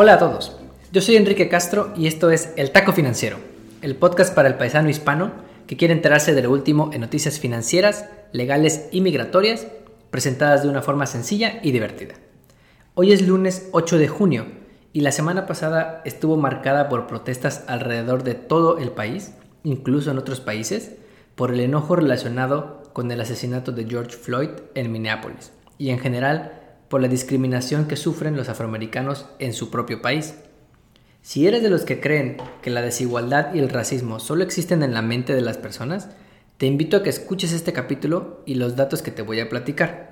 Hola a todos, yo soy Enrique Castro y esto es El Taco Financiero, el podcast para el paisano hispano que quiere enterarse de lo último en noticias financieras, legales y migratorias, presentadas de una forma sencilla y divertida. Hoy es lunes 8 de junio y la semana pasada estuvo marcada por protestas alrededor de todo el país, incluso en otros países, por el enojo relacionado con el asesinato de George Floyd en Minneapolis y en general por la discriminación que sufren los afroamericanos en su propio país. Si eres de los que creen que la desigualdad y el racismo solo existen en la mente de las personas, te invito a que escuches este capítulo y los datos que te voy a platicar.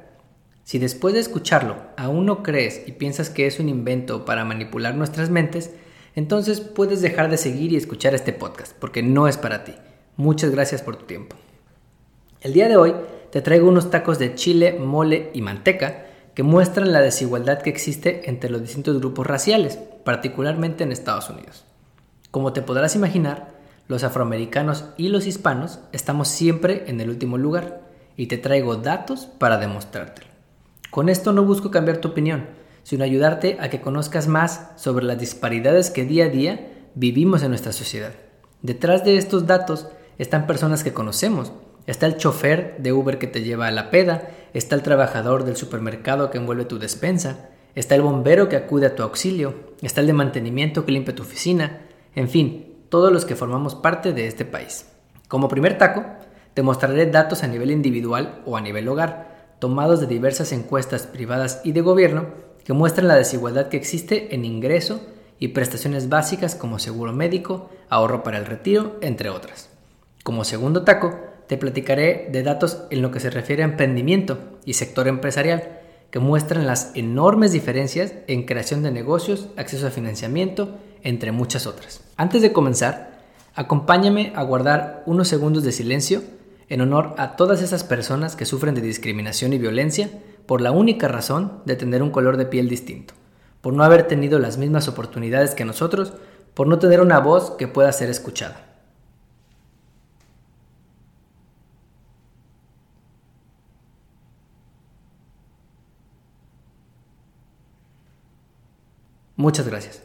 Si después de escucharlo aún no crees y piensas que es un invento para manipular nuestras mentes, entonces puedes dejar de seguir y escuchar este podcast, porque no es para ti. Muchas gracias por tu tiempo. El día de hoy te traigo unos tacos de chile, mole y manteca que muestran la desigualdad que existe entre los distintos grupos raciales, particularmente en Estados Unidos. Como te podrás imaginar, los afroamericanos y los hispanos estamos siempre en el último lugar y te traigo datos para demostrártelo. Con esto no busco cambiar tu opinión, sino ayudarte a que conozcas más sobre las disparidades que día a día vivimos en nuestra sociedad. Detrás de estos datos están personas que conocemos Está el chofer de Uber que te lleva a la peda, está el trabajador del supermercado que envuelve tu despensa, está el bombero que acude a tu auxilio, está el de mantenimiento que limpia tu oficina, en fin, todos los que formamos parte de este país. Como primer taco, te mostraré datos a nivel individual o a nivel hogar, tomados de diversas encuestas privadas y de gobierno que muestran la desigualdad que existe en ingreso y prestaciones básicas como seguro médico, ahorro para el retiro, entre otras. Como segundo taco, te platicaré de datos en lo que se refiere a emprendimiento y sector empresarial, que muestran las enormes diferencias en creación de negocios, acceso a financiamiento, entre muchas otras. Antes de comenzar, acompáñame a guardar unos segundos de silencio en honor a todas esas personas que sufren de discriminación y violencia por la única razón de tener un color de piel distinto, por no haber tenido las mismas oportunidades que nosotros, por no tener una voz que pueda ser escuchada. Muchas gracias.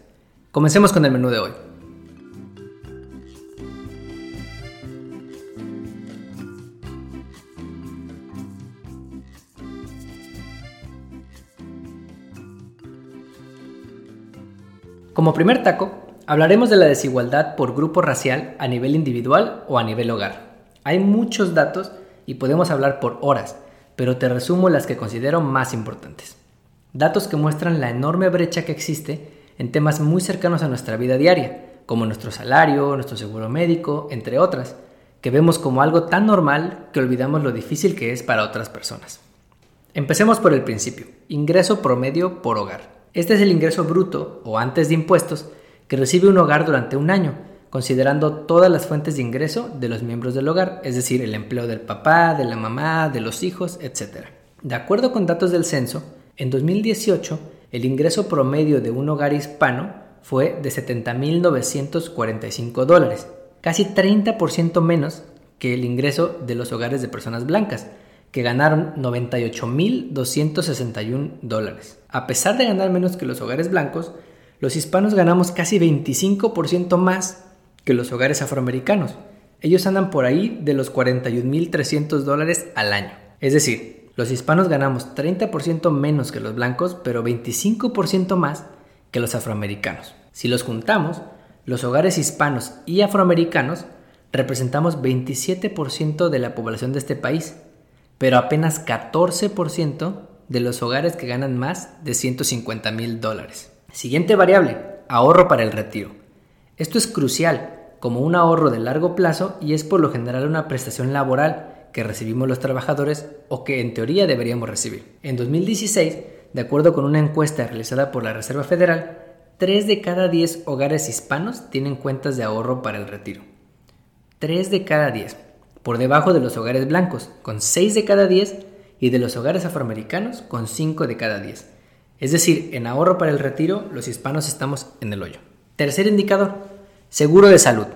Comencemos con el menú de hoy. Como primer taco, hablaremos de la desigualdad por grupo racial a nivel individual o a nivel hogar. Hay muchos datos y podemos hablar por horas, pero te resumo las que considero más importantes. Datos que muestran la enorme brecha que existe en temas muy cercanos a nuestra vida diaria, como nuestro salario, nuestro seguro médico, entre otras, que vemos como algo tan normal que olvidamos lo difícil que es para otras personas. Empecemos por el principio, ingreso promedio por hogar. Este es el ingreso bruto o antes de impuestos que recibe un hogar durante un año, considerando todas las fuentes de ingreso de los miembros del hogar, es decir, el empleo del papá, de la mamá, de los hijos, etc. De acuerdo con datos del censo, en 2018, el ingreso promedio de un hogar hispano fue de 70.945 dólares, casi 30% menos que el ingreso de los hogares de personas blancas, que ganaron 98.261 dólares. A pesar de ganar menos que los hogares blancos, los hispanos ganamos casi 25% más que los hogares afroamericanos. Ellos andan por ahí de los 41.300 dólares al año. Es decir, los hispanos ganamos 30% menos que los blancos, pero 25% más que los afroamericanos. Si los juntamos, los hogares hispanos y afroamericanos representamos 27% de la población de este país, pero apenas 14% de los hogares que ganan más de 150 mil dólares. Siguiente variable, ahorro para el retiro. Esto es crucial como un ahorro de largo plazo y es por lo general una prestación laboral que recibimos los trabajadores o que en teoría deberíamos recibir. En 2016, de acuerdo con una encuesta realizada por la Reserva Federal, 3 de cada 10 hogares hispanos tienen cuentas de ahorro para el retiro. 3 de cada 10, por debajo de los hogares blancos, con 6 de cada 10, y de los hogares afroamericanos, con 5 de cada 10. Es decir, en ahorro para el retiro, los hispanos estamos en el hoyo. Tercer indicador, seguro de salud.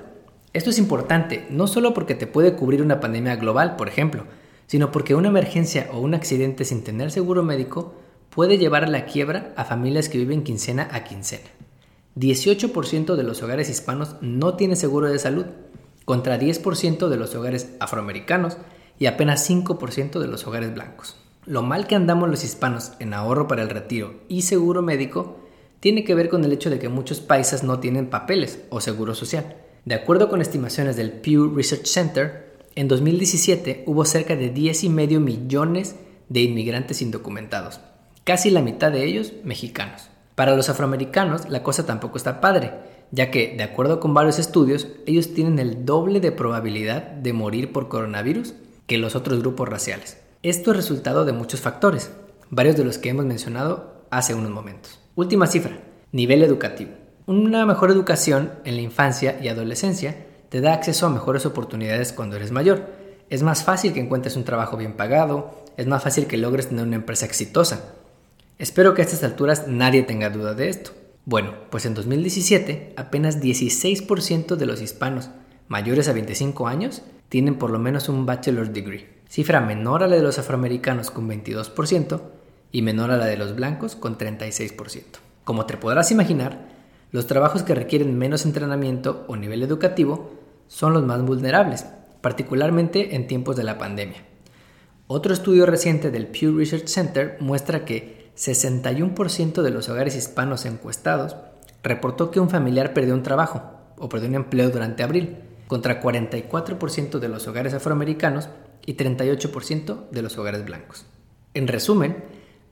Esto es importante, no solo porque te puede cubrir una pandemia global, por ejemplo, sino porque una emergencia o un accidente sin tener seguro médico puede llevar a la quiebra a familias que viven quincena a quincena. 18% de los hogares hispanos no tiene seguro de salud, contra 10% de los hogares afroamericanos y apenas 5% de los hogares blancos. Lo mal que andamos los hispanos en ahorro para el retiro y seguro médico tiene que ver con el hecho de que muchos países no tienen papeles o seguro social. De acuerdo con estimaciones del Pew Research Center, en 2017 hubo cerca de 10,5 millones de inmigrantes indocumentados, casi la mitad de ellos mexicanos. Para los afroamericanos la cosa tampoco está padre, ya que, de acuerdo con varios estudios, ellos tienen el doble de probabilidad de morir por coronavirus que los otros grupos raciales. Esto es resultado de muchos factores, varios de los que hemos mencionado hace unos momentos. Última cifra, nivel educativo. Una mejor educación en la infancia y adolescencia te da acceso a mejores oportunidades cuando eres mayor. Es más fácil que encuentres un trabajo bien pagado, es más fácil que logres tener una empresa exitosa. Espero que a estas alturas nadie tenga duda de esto. Bueno, pues en 2017 apenas 16% de los hispanos mayores a 25 años tienen por lo menos un bachelor's degree, cifra menor a la de los afroamericanos con 22% y menor a la de los blancos con 36%. Como te podrás imaginar, los trabajos que requieren menos entrenamiento o nivel educativo son los más vulnerables, particularmente en tiempos de la pandemia. Otro estudio reciente del Pew Research Center muestra que 61% de los hogares hispanos encuestados reportó que un familiar perdió un trabajo o perdió un empleo durante abril, contra 44% de los hogares afroamericanos y 38% de los hogares blancos. En resumen,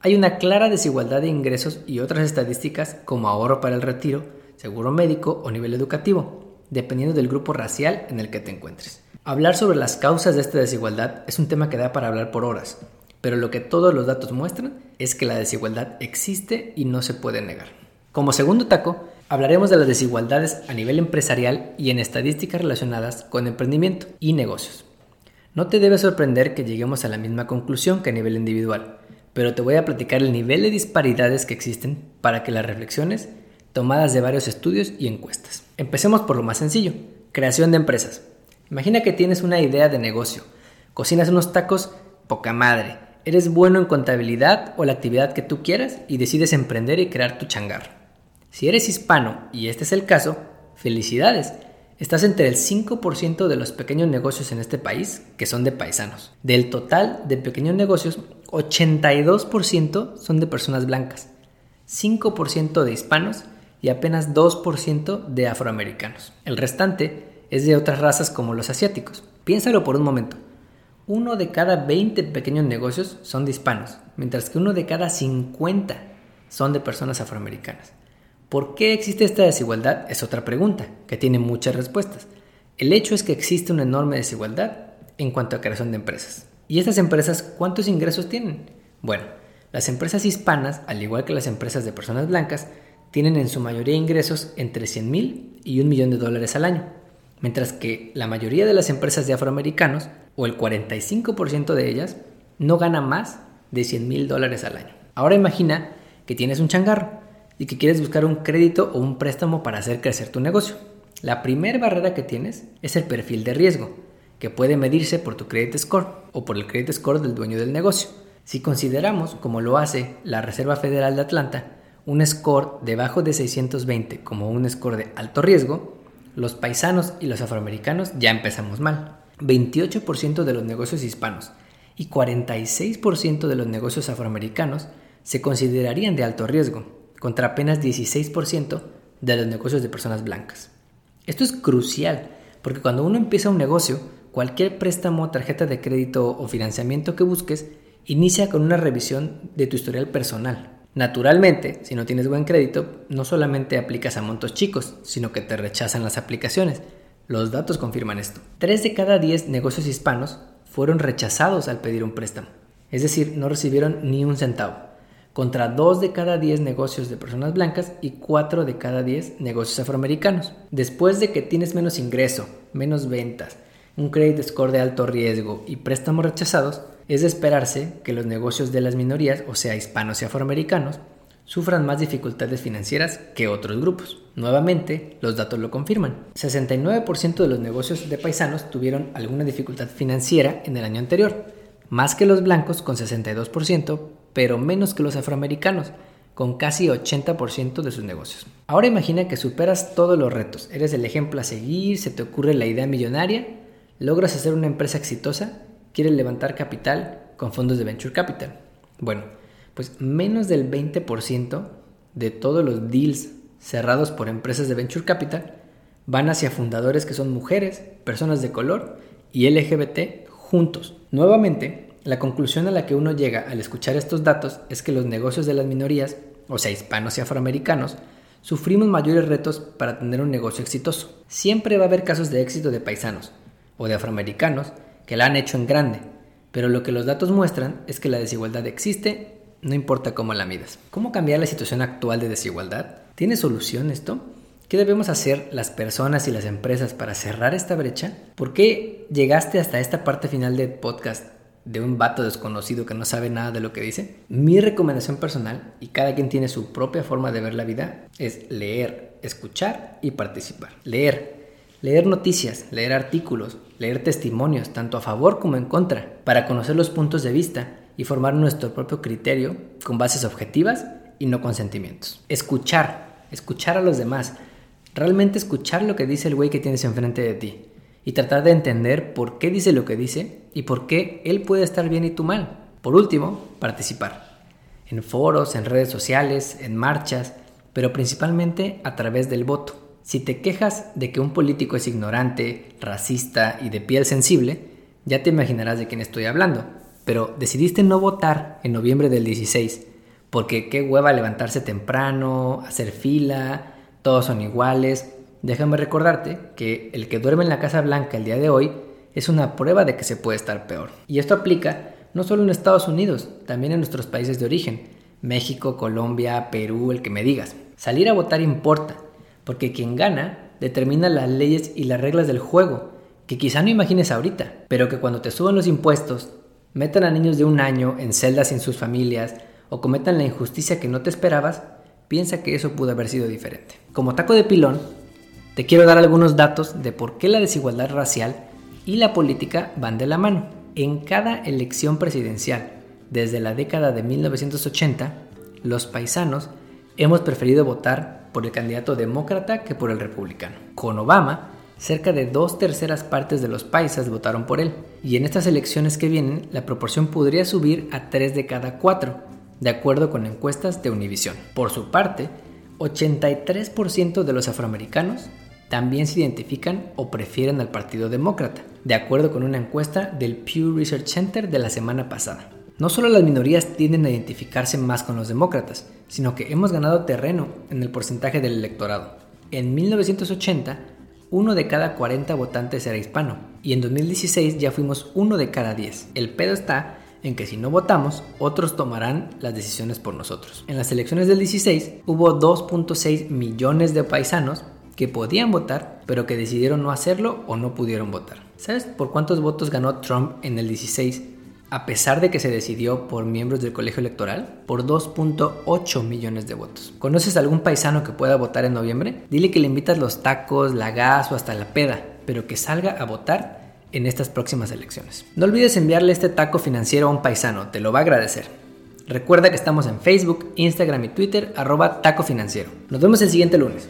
hay una clara desigualdad de ingresos y otras estadísticas como ahorro para el retiro, seguro médico o nivel educativo, dependiendo del grupo racial en el que te encuentres. Hablar sobre las causas de esta desigualdad es un tema que da para hablar por horas, pero lo que todos los datos muestran es que la desigualdad existe y no se puede negar. Como segundo taco, hablaremos de las desigualdades a nivel empresarial y en estadísticas relacionadas con emprendimiento y negocios. No te debe sorprender que lleguemos a la misma conclusión que a nivel individual, pero te voy a platicar el nivel de disparidades que existen para que las reflexiones tomadas de varios estudios y encuestas. Empecemos por lo más sencillo, creación de empresas. Imagina que tienes una idea de negocio, cocinas unos tacos poca madre, eres bueno en contabilidad o la actividad que tú quieras y decides emprender y crear tu changar. Si eres hispano y este es el caso, felicidades. Estás entre el 5% de los pequeños negocios en este país que son de paisanos. Del total de pequeños negocios, 82% son de personas blancas, 5% de hispanos y apenas 2% de afroamericanos. El restante es de otras razas como los asiáticos. Piénsalo por un momento. Uno de cada 20 pequeños negocios son de hispanos, mientras que uno de cada 50 son de personas afroamericanas. ¿Por qué existe esta desigualdad? Es otra pregunta, que tiene muchas respuestas. El hecho es que existe una enorme desigualdad en cuanto a creación de empresas. ¿Y estas empresas cuántos ingresos tienen? Bueno, las empresas hispanas, al igual que las empresas de personas blancas, tienen en su mayoría ingresos entre 100 mil y un millón de dólares al año, mientras que la mayoría de las empresas de afroamericanos, o el 45% de ellas, no gana más de 100 mil dólares al año. Ahora imagina que tienes un changarro y que quieres buscar un crédito o un préstamo para hacer crecer tu negocio. La primera barrera que tienes es el perfil de riesgo que puede medirse por tu credit score o por el credit score del dueño del negocio. Si consideramos, como lo hace la Reserva Federal de Atlanta, un score debajo de 620 como un score de alto riesgo, los paisanos y los afroamericanos ya empezamos mal. 28% de los negocios hispanos y 46% de los negocios afroamericanos se considerarían de alto riesgo, contra apenas 16% de los negocios de personas blancas. Esto es crucial, porque cuando uno empieza un negocio, cualquier préstamo, tarjeta de crédito o financiamiento que busques inicia con una revisión de tu historial personal. Naturalmente, si no tienes buen crédito, no solamente aplicas a montos chicos, sino que te rechazan las aplicaciones. Los datos confirman esto. 3 de cada 10 negocios hispanos fueron rechazados al pedir un préstamo, es decir, no recibieron ni un centavo, contra 2 de cada 10 negocios de personas blancas y 4 de cada 10 negocios afroamericanos. Después de que tienes menos ingreso, menos ventas, un credit score de alto riesgo y préstamos rechazados, es de esperarse que los negocios de las minorías, o sea, hispanos y afroamericanos, sufran más dificultades financieras que otros grupos. Nuevamente, los datos lo confirman. 69% de los negocios de paisanos tuvieron alguna dificultad financiera en el año anterior, más que los blancos con 62%, pero menos que los afroamericanos, con casi 80% de sus negocios. Ahora imagina que superas todos los retos, eres el ejemplo a seguir, se te ocurre la idea millonaria, logras hacer una empresa exitosa, quieres levantar capital con fondos de venture capital. Bueno, pues menos del 20% de todos los deals cerrados por empresas de venture capital van hacia fundadores que son mujeres, personas de color y LGBT juntos. Nuevamente, la conclusión a la que uno llega al escuchar estos datos es que los negocios de las minorías, o sea, hispanos y afroamericanos, sufrimos mayores retos para tener un negocio exitoso. Siempre va a haber casos de éxito de paisanos o de afroamericanos que la han hecho en grande, pero lo que los datos muestran es que la desigualdad existe, no importa cómo la midas. ¿Cómo cambiar la situación actual de desigualdad? ¿Tiene solución esto? ¿Qué debemos hacer las personas y las empresas para cerrar esta brecha? ¿Por qué llegaste hasta esta parte final del podcast de un vato desconocido que no sabe nada de lo que dice? Mi recomendación personal, y cada quien tiene su propia forma de ver la vida, es leer, escuchar y participar. Leer. Leer noticias, leer artículos, leer testimonios, tanto a favor como en contra, para conocer los puntos de vista y formar nuestro propio criterio con bases objetivas y no con sentimientos. Escuchar, escuchar a los demás, realmente escuchar lo que dice el güey que tienes enfrente de ti y tratar de entender por qué dice lo que dice y por qué él puede estar bien y tú mal. Por último, participar. En foros, en redes sociales, en marchas, pero principalmente a través del voto. Si te quejas de que un político es ignorante, racista y de piel sensible, ya te imaginarás de quién estoy hablando. Pero decidiste no votar en noviembre del 16, porque qué hueva levantarse temprano, hacer fila, todos son iguales, déjame recordarte que el que duerme en la Casa Blanca el día de hoy es una prueba de que se puede estar peor. Y esto aplica no solo en Estados Unidos, también en nuestros países de origen, México, Colombia, Perú, el que me digas. Salir a votar importa, porque quien gana determina las leyes y las reglas del juego, que quizá no imagines ahorita, pero que cuando te suban los impuestos, metan a niños de un año en celdas sin sus familias o cometan la injusticia que no te esperabas, piensa que eso pudo haber sido diferente. Como taco de pilón, te quiero dar algunos datos de por qué la desigualdad racial y la política van de la mano. En cada elección presidencial, desde la década de 1980, los paisanos hemos preferido votar por el candidato demócrata que por el republicano. Con Obama, cerca de dos terceras partes de los paisas votaron por él, y en estas elecciones que vienen la proporción podría subir a 3 de cada 4, de acuerdo con encuestas de Univision. Por su parte, 83% de los afroamericanos también se identifican o prefieren al Partido Demócrata, de acuerdo con una encuesta del Pew Research Center de la semana pasada. No solo las minorías tienden a identificarse más con los demócratas, sino que hemos ganado terreno en el porcentaje del electorado. En 1980, uno de cada 40 votantes era hispano, y en 2016 ya fuimos uno de cada 10. El pedo está en que si no votamos, otros tomarán las decisiones por nosotros. En las elecciones del 16 hubo 2.6 millones de paisanos que podían votar, pero que decidieron no hacerlo o no pudieron votar. ¿Sabes por cuántos votos ganó Trump en el 16? A pesar de que se decidió por miembros del colegio electoral, por 2.8 millones de votos. ¿Conoces algún paisano que pueda votar en noviembre? Dile que le invitas los tacos, la gas o hasta la peda, pero que salga a votar en estas próximas elecciones. No olvides enviarle este taco financiero a un paisano, te lo va a agradecer. Recuerda que estamos en Facebook, Instagram y Twitter, arroba taco financiero. Nos vemos el siguiente lunes.